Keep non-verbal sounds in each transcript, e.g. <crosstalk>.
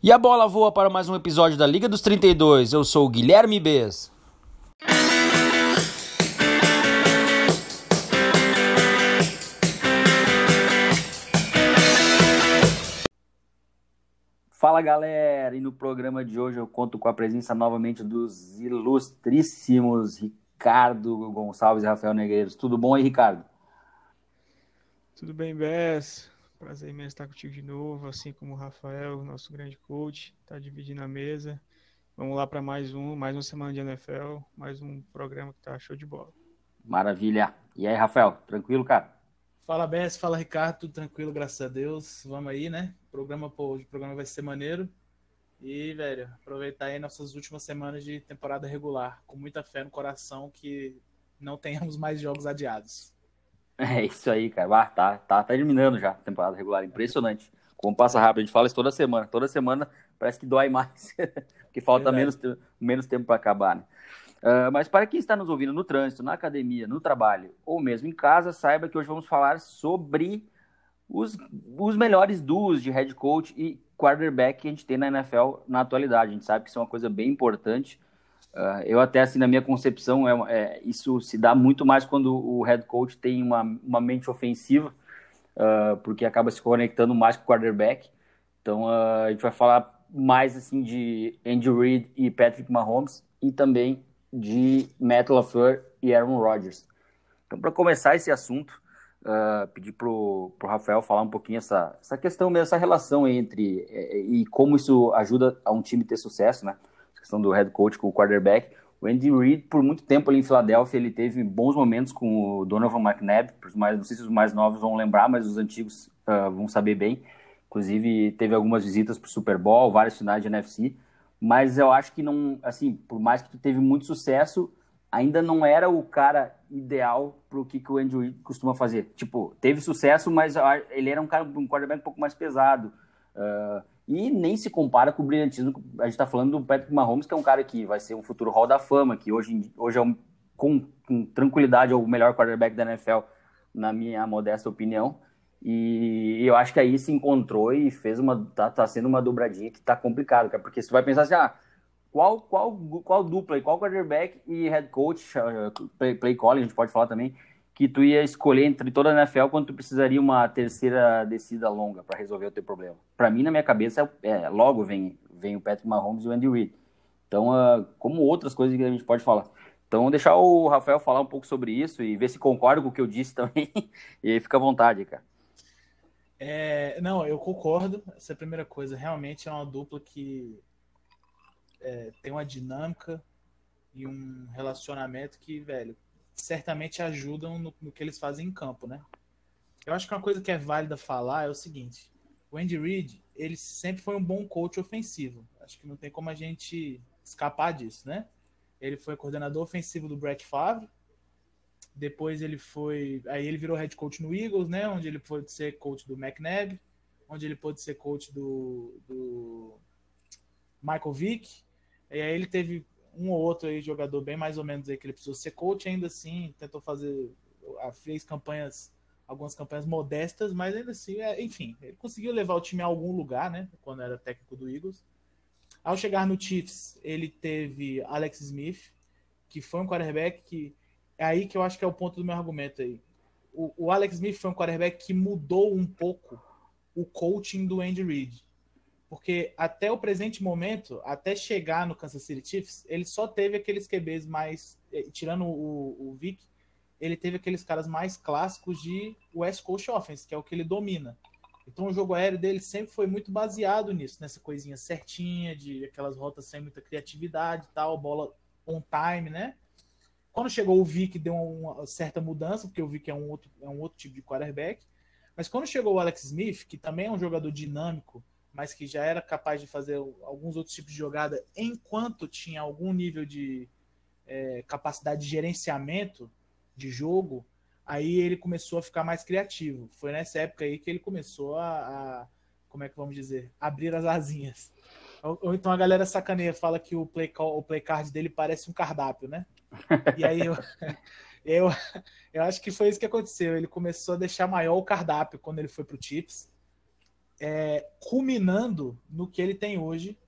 E a bola voa para mais um episódio da Liga dos 32. Eu sou o Guilherme Bez. Fala galera, e no programa de hoje eu conto com a presença novamente dos ilustríssimos Ricardo Gonçalves e Rafael Negreiros. Tudo bom aí, Ricardo? Tudo bem, Bess? Prazer imenso estar contigo de novo, assim como o Rafael, nosso grande coach, está dividindo a mesa. Vamos lá para mais um, mais uma semana de NFL, mais um programa que tá show de bola. Maravilha. E aí, Rafael, tranquilo, cara? Fala, Bess, fala, Ricardo, tudo tranquilo, graças a Deus. Vamos aí, né? O programa, pô, o programa vai ser maneiro. E, velho, aproveitar aí nossas últimas semanas de temporada regular, com muita fé no coração que não tenhamos mais jogos adiados. <laughs> É isso aí, cara. Ah, tá, tá, tá terminando já a temporada regular. Impressionante. Como passa rápido, a gente fala isso toda semana. Toda semana parece que dói mais, <laughs> porque falta menos, menos tempo para acabar, né? Uh, mas para quem está nos ouvindo no trânsito, na academia, no trabalho ou mesmo em casa, saiba que hoje vamos falar sobre os, os melhores duos de head coach e quarterback que a gente tem na NFL na atualidade. A gente sabe que isso é uma coisa bem importante Uh, eu até, assim, na minha concepção, é, é, isso se dá muito mais quando o head coach tem uma, uma mente ofensiva, uh, porque acaba se conectando mais com o quarterback. Então, uh, a gente vai falar mais, assim, de Andy Reid e Patrick Mahomes e também de Matt LaFleur e Aaron Rodgers. Então, para começar esse assunto, pedir para o Rafael falar um pouquinho essa, essa questão mesmo, essa relação entre e como isso ajuda a um time ter sucesso, né? Questão do head coach com o quarterback. O Andy Reid, por muito tempo ali em Filadélfia, ele teve bons momentos com o Donovan McNabb, mais, não sei se os mais novos vão lembrar, mas os antigos uh, vão saber bem. Inclusive, teve algumas visitas para o Super Bowl, várias finais de NFC. Mas eu acho que não, assim, por mais que teve muito sucesso, ainda não era o cara ideal para o que, que o Andy Reid costuma fazer. Tipo, teve sucesso, mas ele era um cara, um quarterback um pouco mais pesado. Uh, e nem se compara com o brilhantismo. A gente está falando do Patrick Mahomes, que é um cara que vai ser um futuro Hall da Fama, que hoje, hoje é um, com, com tranquilidade é o melhor quarterback da NFL, na minha modesta opinião. E eu acho que aí se encontrou e fez uma. tá, tá sendo uma dobradinha que tá complicado, cara, porque você vai pensar assim, ah, qual, qual, qual dupla, qual quarterback e head coach, play, play calling, a gente pode falar também, que tu ia escolher entre toda a NFL quando tu precisaria uma terceira descida longa para resolver o teu problema. Para mim, na minha cabeça, é, logo vem, vem o Patrick Mahomes e o Andy Reid. Então, uh, como outras coisas que a gente pode falar. Então, deixar o Rafael falar um pouco sobre isso e ver se concorda com o que eu disse <laughs> também. e fica à vontade, cara. É, não, eu concordo. Essa é a primeira coisa. Realmente é uma dupla que é, tem uma dinâmica e um relacionamento que, velho, certamente ajudam no, no, que eles fazem em campo, né? Eu acho que uma coisa que é válida falar é o seguinte: o Andy Reid, ele sempre foi um bom coach ofensivo. Acho que não tem como a gente escapar disso, né? Ele foi coordenador ofensivo do Brett Favre. Depois ele foi, aí ele virou head coach no Eagles, né? Onde ele pôde ser coach do McNabb, onde ele pôde ser coach do, do Michael Vick. E aí ele teve um ou outro aí jogador bem mais ou menos aí que ele precisou ser coach ainda assim, tentou fazer, fez campanhas, algumas campanhas modestas, mas ainda assim, é, enfim, ele conseguiu levar o time a algum lugar, né, quando era técnico do Eagles. Ao chegar no Chiefs, ele teve Alex Smith, que foi um quarterback que é aí que eu acho que é o ponto do meu argumento aí. O, o Alex Smith foi um quarterback que mudou um pouco o coaching do Andy Reid porque até o presente momento, até chegar no Kansas City Chiefs, ele só teve aqueles QBs mais. Eh, tirando o, o Vic, ele teve aqueles caras mais clássicos de West Coast Offense, que é o que ele domina. Então o jogo aéreo dele sempre foi muito baseado nisso, nessa coisinha certinha, de aquelas rotas sem muita criatividade e tal, bola on time, né? Quando chegou o Vic, deu uma certa mudança, porque o Vic é um outro, é um outro tipo de quarterback. Mas quando chegou o Alex Smith, que também é um jogador dinâmico, mas que já era capaz de fazer alguns outros tipos de jogada enquanto tinha algum nível de é, capacidade de gerenciamento de jogo, aí ele começou a ficar mais criativo. Foi nessa época aí que ele começou a, a como é que vamos dizer, abrir as asinhas. Ou, ou, então a galera sacaneia, fala que o play, call, o play card dele parece um cardápio, né? E aí eu, <laughs> eu, eu acho que foi isso que aconteceu. Ele começou a deixar maior o cardápio quando ele foi para o Chips é, culminando no que ele tem hoje,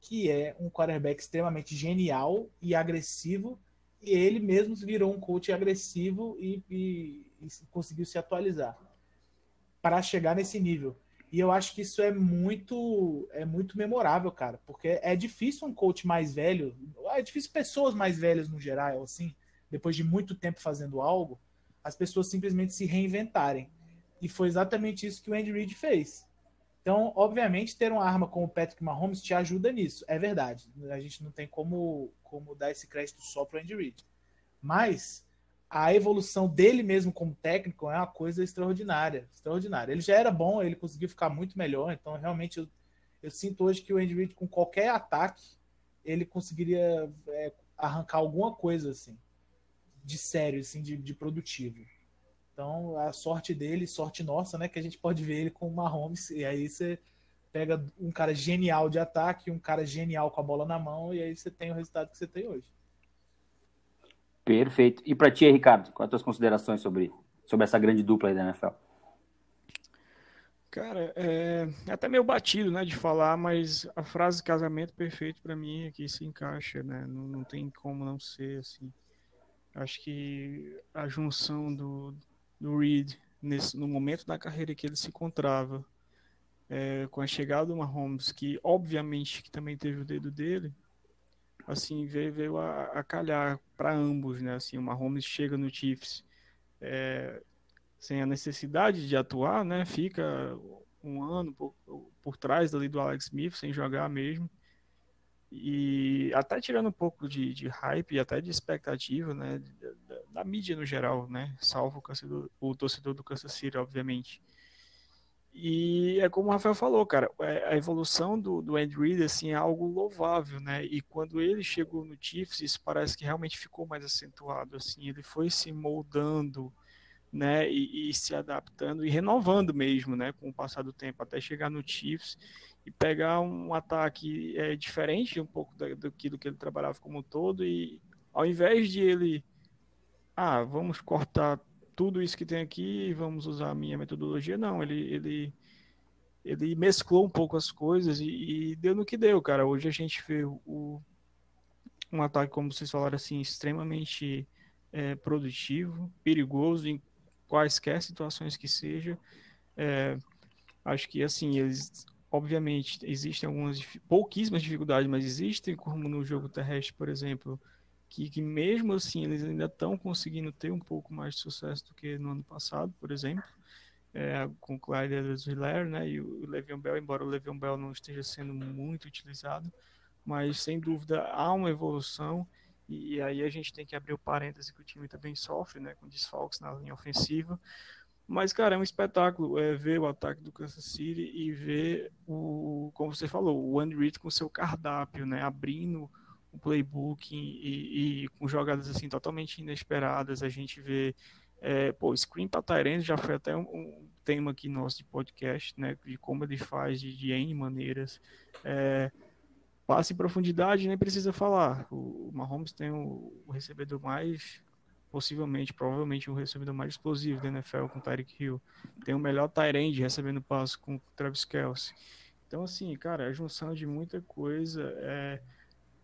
que é um quarterback extremamente genial e agressivo, e ele mesmo virou um coach agressivo e, e, e conseguiu se atualizar para chegar nesse nível. E eu acho que isso é muito é muito memorável, cara, porque é difícil um coach mais velho, é difícil pessoas mais velhas no geral, assim, depois de muito tempo fazendo algo, as pessoas simplesmente se reinventarem. E foi exatamente isso que o Andy Reid fez. Então, obviamente, ter uma arma como o Patrick Mahomes te ajuda nisso. É verdade. A gente não tem como, como dar esse crédito só para Andy Reid. Mas a evolução dele mesmo como técnico é uma coisa extraordinária. Extraordinária. Ele já era bom, ele conseguiu ficar muito melhor. Então, realmente, eu, eu sinto hoje que o Andy Reid, com qualquer ataque, ele conseguiria é, arrancar alguma coisa assim de sério, assim, de, de produtivo. Então, a sorte dele, sorte nossa, né? Que a gente pode ver ele com o Mahomes. E aí você pega um cara genial de ataque, um cara genial com a bola na mão, e aí você tem o resultado que você tem hoje. Perfeito. E para ti, Ricardo, quais as tuas considerações sobre, sobre essa grande dupla aí da NFL? Cara, é, é até meio batido, né, de falar, mas a frase casamento perfeito para mim aqui se encaixa, né? Não, não tem como não ser assim. Acho que a junção do, do Reed nesse, no momento da carreira que ele se encontrava, é, com a chegada do Mahomes, que obviamente que também teve o dedo dele, assim veio, veio a, a calhar para ambos, né? Assim, o Mahomes chega no Chiefs é, sem a necessidade de atuar, né? Fica um ano por, por trás ali do Alex Smith sem jogar mesmo e até tirando um pouco de, de hype e até de expectativa, né, da, da, mídia no geral, né, salvo o torcedor, o torcedor do Kansas City, obviamente. E é como o Rafael falou, cara, é, a evolução do, do Andy Reid, assim, é algo louvável, né, e quando ele chegou no Chiefs, isso parece que realmente ficou mais acentuado, assim, ele foi se moldando, né, e, e se adaptando e renovando mesmo, né, com o passar do tempo, até chegar no Chiefs e pegar um ataque é, diferente um pouco daquilo que ele trabalhava como um todo e ao invés de ele ah, vamos cortar tudo isso que tem aqui e vamos usar a minha metodologia, não, ele ele ele mesclou um pouco as coisas e, e deu no que deu, cara. Hoje a gente vê o, um ataque, como vocês falaram assim, extremamente é, produtivo, perigoso em quaisquer situações que seja. É, acho que assim, eles Obviamente, existem algumas pouquíssimas dificuldades, mas existem, como no jogo terrestre, por exemplo, que, que mesmo assim eles ainda estão conseguindo ter um pouco mais de sucesso do que no ano passado, por exemplo, é, com o Clyde Edwards-Helaire, né, e o Le'Veon Bell, embora o Le'Veon Bell não esteja sendo muito utilizado, mas sem dúvida há uma evolução e, e aí a gente tem que abrir o parêntese que o time também sofre, né, com desfalques na linha ofensiva, mas, cara, é um espetáculo é, ver o ataque do Kansas City e ver o, como você falou, o Andy Reid com seu cardápio, né? Abrindo o playbook e, e, com jogadas assim totalmente inesperadas. A gente vê, é, pô, screen para Tyrande já foi até um, um, tema aqui nosso de podcast, né? De como ele faz de, de N maneiras. É, passe em profundidade, nem precisa falar. O Mahomes tem o, o recebedor mais possivelmente, provavelmente, o recebedor mais explosivo da NFL com Tyreek Hill. Tem o melhor Tyrande recebendo passo com Travis Kelce. Então, assim, cara, a junção de muita coisa, é,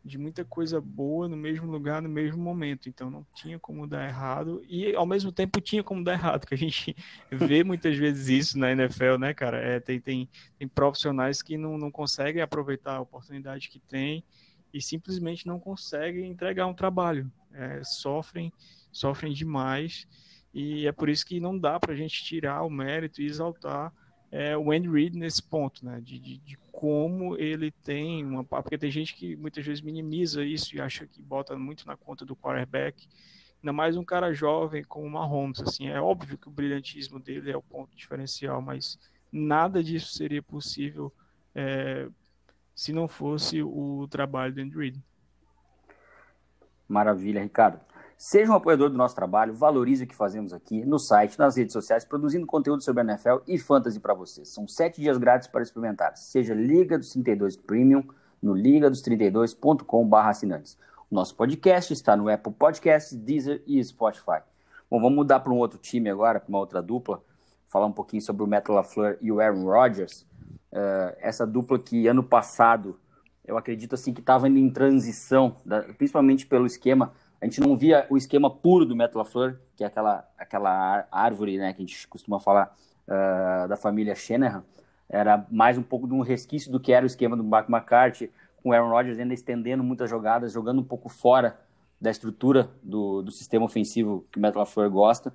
de muita coisa boa no mesmo lugar, no mesmo momento. Então, não tinha como dar errado. E, ao mesmo tempo, tinha como dar <laughs> errado, que a gente vê muitas vezes isso na NFL, né, cara? É, tem, tem, tem profissionais que não, não conseguem aproveitar a oportunidade que tem e simplesmente não conseguem entregar um trabalho. É, sofrem sofrem demais e é por isso que não dá para a gente tirar o mérito e exaltar é, o Andy Reid nesse ponto, né, de, de, de, como ele tem uma, porque tem gente que muitas vezes minimiza isso e acha que bota muito na conta do quarterback, ainda mais um cara jovem como o Mahomes, assim, é óbvio que o brilhantismo dele é o ponto diferencial, mas nada disso seria possível é, se não fosse o trabalho do Andy Reid. Maravilha, Ricardo. Seja um apoiador do nosso trabalho, valorize o que fazemos aqui no site, nas redes sociais, produzindo conteúdo sobre NFL e fantasy para vocês. São sete dias grátis para experimentar. Seja Liga dos 32 Premium no ligados32.com.br assinantes. O nosso podcast está no Apple Podcasts, Deezer e Spotify. Bom, vamos mudar para um outro time agora, para uma outra dupla. falar um pouquinho sobre o Matt LaFleur e o Aaron Rodgers. Uh, essa dupla que ano passado eu acredito assim que estava em transição, da, principalmente pelo esquema. A gente não via o esquema puro do LaFleur, que é aquela, aquela árvore né, que a gente costuma falar uh, da família Shanahan. Era mais um pouco de um resquício do que era o esquema do Mike McCarthy, com o Aaron Rodgers ainda estendendo muitas jogadas, jogando um pouco fora da estrutura do, do sistema ofensivo que o LaFleur gosta.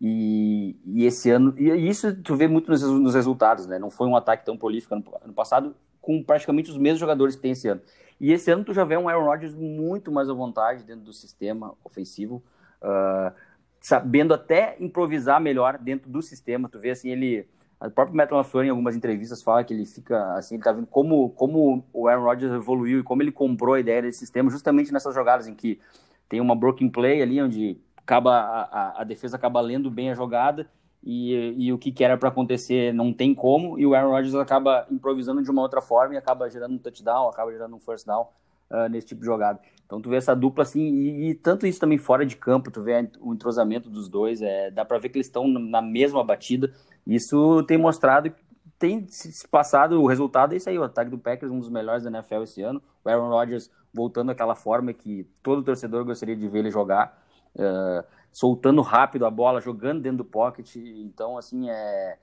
E, e, esse ano, e isso tu vê muito nos, nos, resultados, né? Não foi um ataque tão prolífico ano, ano, passado, com praticamente os mesmos jogadores que tem esse ano. E esse ano tu já vê um Aaron Rodgers muito mais à vontade dentro do sistema ofensivo, uh, sabendo até improvisar melhor dentro do sistema. Tu vê assim, ele. O próprio Matt LaFleur, em algumas entrevistas, fala que ele fica assim, ele tá vendo como, como o Aaron Rodgers evoluiu e como ele comprou a ideia desse sistema, justamente nessas jogadas em que tem uma broken play ali, onde acaba a, a, defesa acaba lendo bem a jogada e, e o que, que era para acontecer não tem como, e o Aaron Rodgers acaba improvisando de uma outra forma e acaba gerando um touchdown, acaba gerando um first down uh, nesse tipo de jogada. Então tu vê essa dupla assim, e, e, tanto isso também fora de campo, tu vê o entrosamento dos dois, é, dá para ver que eles estão na mesma batida. Isso tem mostrado tem se passado o resultado é isso aí, o ataque do Packers um dos melhores da NFL esse ano. O Aaron Rodgers voltando àquela forma que todo torcedor gostaria de ver ele jogar uh, soltando rápido a bola, jogando dentro do pocket. Então, assim, é,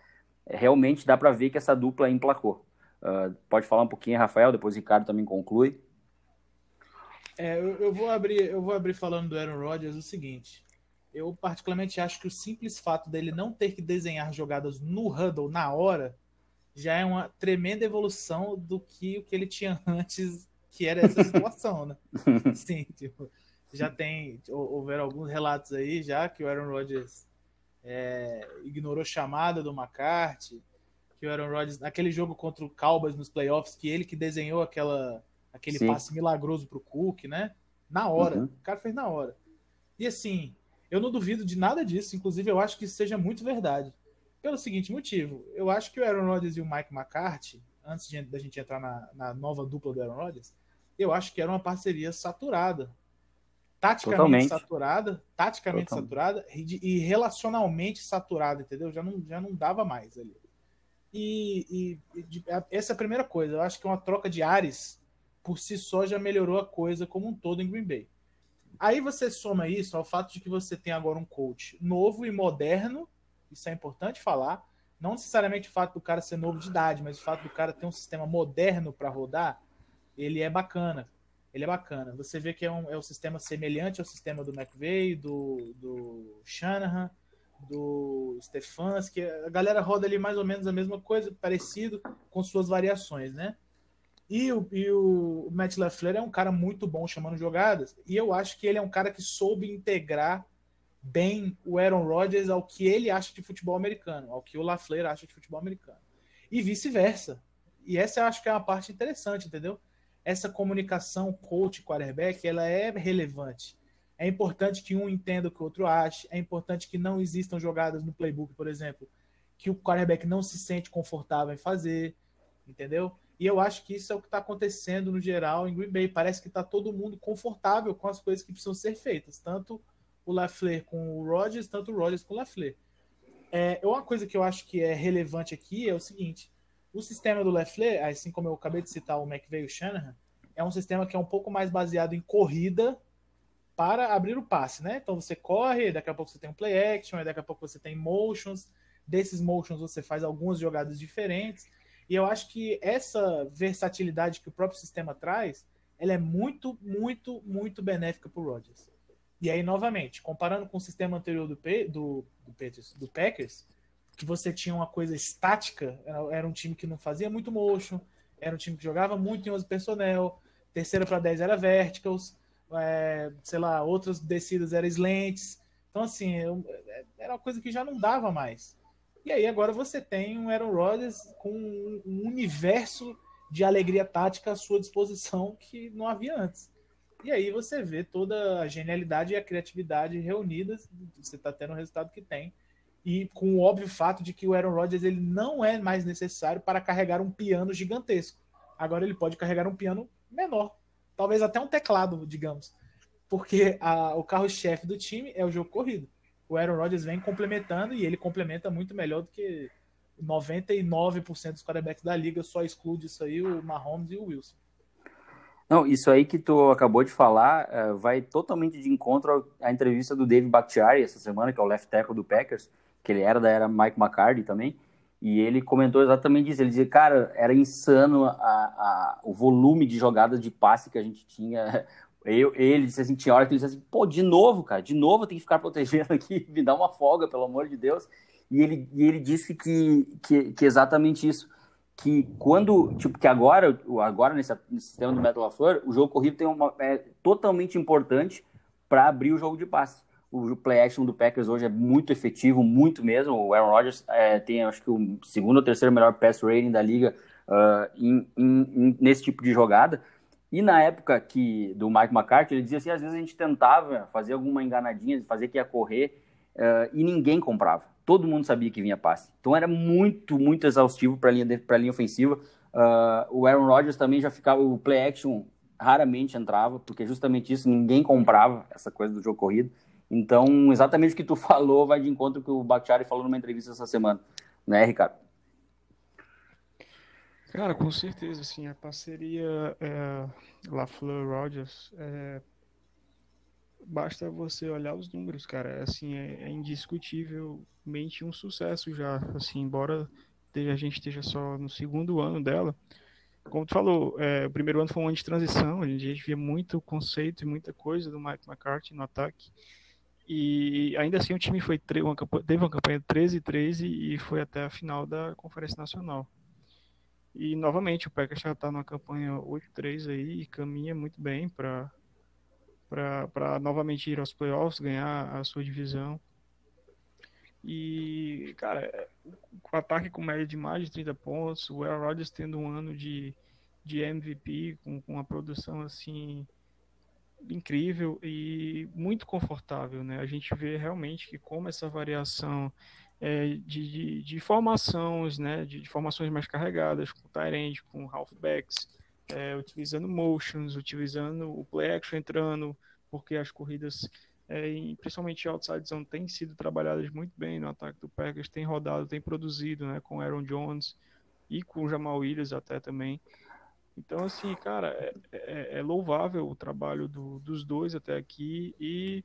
é realmente dá para ver que essa dupla emplacou. Uh, pode falar um pouquinho, Rafael, depois o Ricardo também conclui. É, eu, eu, vou abrir, eu vou abrir falando do Aaron Rodgers o seguinte. Eu particularmente acho que o simples fato dele não ter que desenhar jogadas no huddle na hora já é uma tremenda evolução do que o que ele tinha <laughs> antes, que era essa situação, né? <laughs> Sim, tipo, já tem, houveram alguns relatos aí já que o Aaron Rodgers é, ignorou chamada do McCarthy, que o Aaron Rodgers, naquele jogo contra o Cowboys nos playoffs, que ele que desenhou aquela, aquele Sim. passe milagroso pro Cook, né? Na hora. Uhum. O cara fez na hora. E assim, eu não duvido de nada disso, inclusive eu acho que isso seja muito verdade. Pelo seguinte motivo, eu acho que o Aaron Rodgers e o Mike McCarthy, antes da gente entrar na, na nova dupla do Aaron Rodgers, eu acho que era uma parceria saturada taticamente Totalmente. saturada, taticamente Totalmente. saturada e, e, relacionalmente saturada, entendeu? Já não, já não dava mais ali. E, e, e, essa é a primeira coisa. Eu acho que uma troca de ares por si só já melhorou a coisa como um todo em Green Bay. Aí você soma isso ao fato de que você tem agora um coach novo e moderno, isso é importante falar. Não necessariamente o fato do cara ser novo de idade, mas o fato do cara ter um sistema moderno para rodar, ele é bacana ele é bacana. Você vê que é um, é um sistema semelhante ao sistema do McVeigh, do, do Shanahan, do Stefanski. A galera roda ali mais ou menos a mesma coisa, parecido, com suas variações, né? E o, e o Matt LaFleur é um cara muito bom chamando jogadas, e eu acho que ele é um cara que soube integrar bem o Aaron Rodgers ao que ele acha de futebol americano, ao que o LaFleur acha de futebol americano. E vice-versa. E essa eu acho que é uma parte interessante, entendeu? Essa comunicação coach-quarterback ela é relevante. É importante que um entenda o que o outro acha, é importante que não existam jogadas no playbook, por exemplo, que o quarterback não se sente confortável em fazer, entendeu? E eu acho que isso é o que está acontecendo no geral em Green Bay. Parece que está todo mundo confortável com as coisas que precisam ser feitas, tanto o Lafleur com o Rodgers, tanto o Rodgers com o Lafleur. É, uma coisa que eu acho que é relevante aqui é o seguinte: o sistema do Lefleur, assim como eu acabei de citar o McVeigh e o Shanahan, é um sistema que é um pouco mais baseado em corrida para abrir o passe, né? Então você corre, daqui a pouco você tem um play action, daqui a pouco você tem motions, desses motions você faz algumas jogadas diferentes. E eu acho que essa versatilidade que o próprio sistema traz, ela é muito, muito, muito benéfica para o Rodgers. E aí, novamente, comparando com o sistema anterior do, do, do, do Packers, que você tinha uma coisa estática, era um time que não fazia muito motion, era um time que jogava muito em 11 personnel, terceira para 10 era verticals, é, sei lá, outras descidas eram slants. Então, assim, eu, era uma coisa que já não dava mais. E aí agora você tem um Aaron Rodgers com um universo de alegria tática à sua disposição que não havia antes. E aí você vê toda a genialidade e a criatividade reunidas, você está tendo o resultado que tem e com o óbvio fato de que o Aaron Rodgers ele não é mais necessário para carregar um piano gigantesco. Agora ele pode carregar um piano menor, talvez até um teclado, digamos, porque a, o carro-chefe do time é o jogo corrido. o Aaron Rodgers vem complementando e ele complementa muito melhor do que 99% dos quarterbacks da liga, só exclude isso aí o Mahomes e o Wilson. Não, isso aí que tu acabou de falar uh, vai totalmente de encontro à entrevista do Dave Bakhtiari essa semana, que é o left tackle do Packers, que ele era da era Mike McCarthy também, e ele comentou exatamente isso. Ele dizia, cara, era insano a, a, o volume de jogadas de passe que a gente tinha. <laughs> Eu, ele disse assim, tinha hora que ele disse assim, pô, de novo, cara, de novo tem que ficar protegendo aqui, <laughs> me dá uma folga, pelo amor de Deus. E ele, e ele disse que, que, que exatamente isso que quando, tipo, que agora, agora nesse, nesse sistema do Metal LaFleur, o jogo corrido tem uma, é totalmente importante para abrir o jogo de passe. O play action do Packers hoje é muito efetivo, muito mesmo. O Aaron Rodgers é, tem, acho que, o segundo ou terceiro melhor pass rating da liga uh, em, em, nesse tipo de jogada. E na época que do Mike McCarthy, ele dizia assim, às vezes a gente tentava fazer alguma enganadinha, fazer que ia correr, uh, e ninguém comprava todo mundo sabia que vinha passe. Então era muito, muito exaustivo para a linha, linha ofensiva. Uh, o Aaron Rodgers também já ficava, o play action raramente entrava, porque justamente isso, ninguém comprava essa coisa do jogo corrido. Então, exatamente o que tu <laughs> falou vai de encontro com o Bakhtiari falou numa entrevista essa semana, né, Ricardo? Cara, com certeza, assim, a parceria é, LaFleur-Rodgers é, basta você olhar os números, cara. Assim, é, é indiscutivelmente um sucesso já. Assim, embora a gente esteja só no segundo ano dela. Como tu falou, é, o primeiro ano foi um ano de transição, a gente via muito conceito e muita coisa do Mike McCarthy no ataque. E ainda assim o time foi uma, teve uma campanha 13-13 e foi até a final da Conferência Nacional. E novamente o Packers já está numa campanha 8-3 aí e caminha muito bem para para novamente ir aos playoffs, ganhar a sua divisão. E, cara, o ataque com média de mais de 30 pontos, o Aaron Rodgers tendo um ano de, de MVP, com, com uma produção assim incrível e muito confortável, né? A gente vê realmente que como essa variação é, de, de, de, formações, né? De, de, formações mais carregadas, com Tyrande, com halfbacks, é, utilizando motions, utilizando o play action entrando, porque as corridas, é, principalmente outside zone, têm sido trabalhadas muito bem no ataque do Packers, tem rodado, tem produzido, né, com Aaron Jones e com Jamal Williams até também. Então, assim, cara, é, é, é louvável o trabalho do, dos dois até aqui e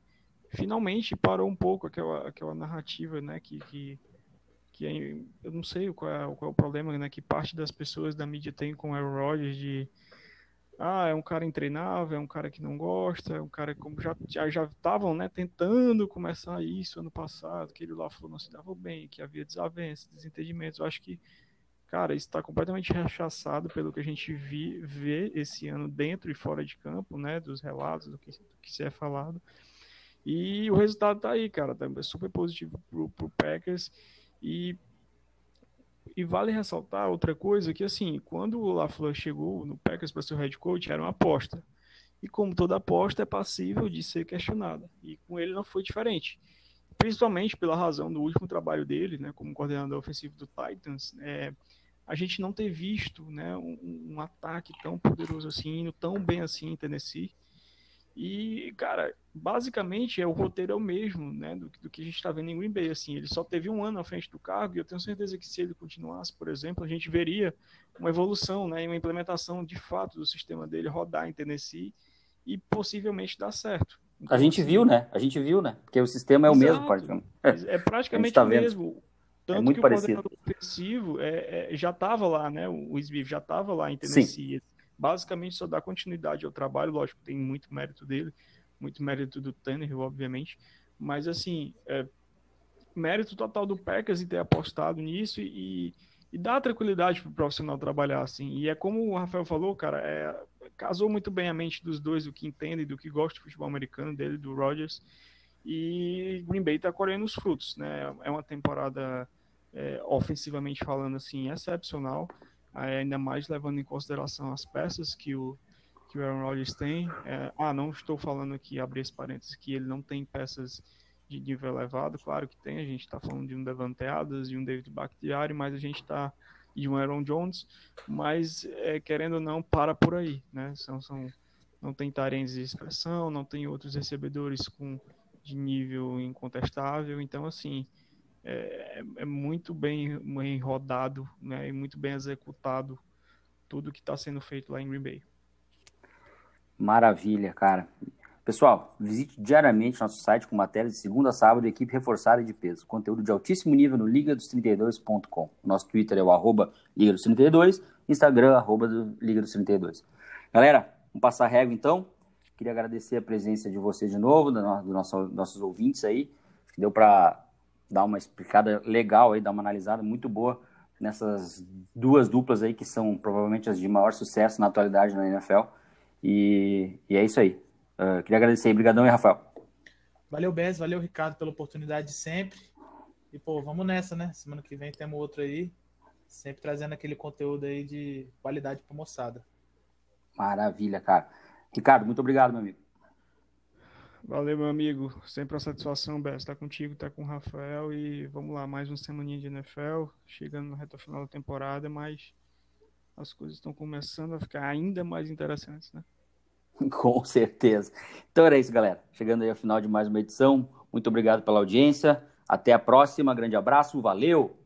finalmente parou um pouco aquela, aquela narrativa, né, que, que que é, eu não sei qual é, qual é, o problema né, que parte das pessoas da mídia tem com o Aaron Rodgers de ah, é um cara intreinável, é um cara que não gosta, é um cara como já já já estavam, né, tentando começar isso ano passado, que ele lá falou não se dava bem, que havia desavenças, desentendimentos. Eu acho que cara, isso está completamente rechaçado pelo que a gente vi, vê esse ano dentro e fora de campo, né, dos relatos do que, do que se é falado. E o resultado tá aí, cara, tá super positivo pro, pro Packers. E, e vale ressaltar outra coisa, que assim, quando o LaFleur chegou no Packers para ser o head coach, era uma aposta. E como toda aposta é passível de ser questionada. E com ele não foi diferente. Principalmente pela razão do último trabalho dele, né, como coordenador ofensivo do Titans, é, a gente não ter visto né, um, um, ataque tão poderoso assim, indo tão bem assim em Tennessee. E, cara, basicamente é o roteiro é o mesmo, né, do, do que a gente está vendo em Green Bay, assim, ele só teve um ano à frente do cargo e eu tenho certeza que se ele continuasse, por exemplo, a gente veria uma evolução, né, uma implementação de fato do sistema dele rodar em Tennessee e possivelmente dar certo. Então, a gente assim, viu, né? A gente viu, né? Porque o sistema é o mesmo, praticamente. É <laughs> praticamente tá o mesmo. Tanto é muito que parecido. o coordenador ofensivo é, é, já estava lá, né? O Smith já estava lá em Tennessee. Sim. Basicamente só dá continuidade ao trabalho, lógico, tem muito mérito dele, muito mérito do Tannehill, obviamente, mas assim, é, mérito total do Packers em ter apostado nisso e, e dá tranquilidade para o profissional trabalhar assim. E é como o Rafael falou, cara, é, casou muito bem a mente dos dois, do que entende, do que gosta de futebol americano dele, do Rodgers. E Green Bay está colhendo os frutos, né? É uma temporada é, ofensivamente falando assim excepcional, ainda mais levando em consideração as peças que o que o Aaron Rodgers tem. É, ah, não estou falando aqui, abrir esse parênteses, que ele não tem peças de nível elevado, claro que tem, a gente está falando de um Devante Adams e um David Bakhtiari, mas a gente está de um Aaron Jones, mas é, querendo ou não, para por aí, né? São, são, não tem tarens de expressão, não tem outros recebedores com de nível incontestável. Então, assim, é, é muito bem, bem rodado né, e muito bem executado tudo que está sendo feito lá em Green Bay. Maravilha, cara. Pessoal, visite diariamente nosso site com matérias de segunda a sábado, equipe reforçada de peso. Conteúdo de altíssimo nível no ligados32.com. Nosso Twitter é o arroba Liga dos 32, Instagram, arroba do Liga dos 32. Galera, vamos passar a régua então. Queria agradecer a presença de vocês de novo, dos do nosso, nossos ouvintes aí. Acho que deu para dar uma explicada legal aí, dar uma analisada muito boa nessas duas duplas aí que são provavelmente as de maior sucesso na atualidade na NFL. E, e é isso aí. Uh, queria agradecer aí. Obrigadão, e Rafael. Valeu, Bez. Valeu, Ricardo, pela oportunidade de sempre. E, pô, vamos nessa, né? Semana que vem temos outro aí. Sempre trazendo aquele conteúdo aí de qualidade pra moçada. Maravilha, cara. Ricardo, muito obrigado, meu amigo. Valeu, meu amigo. Sempre uma satisfação, Bez, estar contigo, estar com o Rafael. E vamos lá, mais uma semaninha de NFL. Chegando na reta final da temporada, mas as coisas estão começando a ficar ainda mais interessantes, né? <laughs> Com certeza. Então era isso, galera. Chegando aí ao final de mais uma edição. Muito obrigado pela audiência. Até a próxima. Grande abraço. Valeu!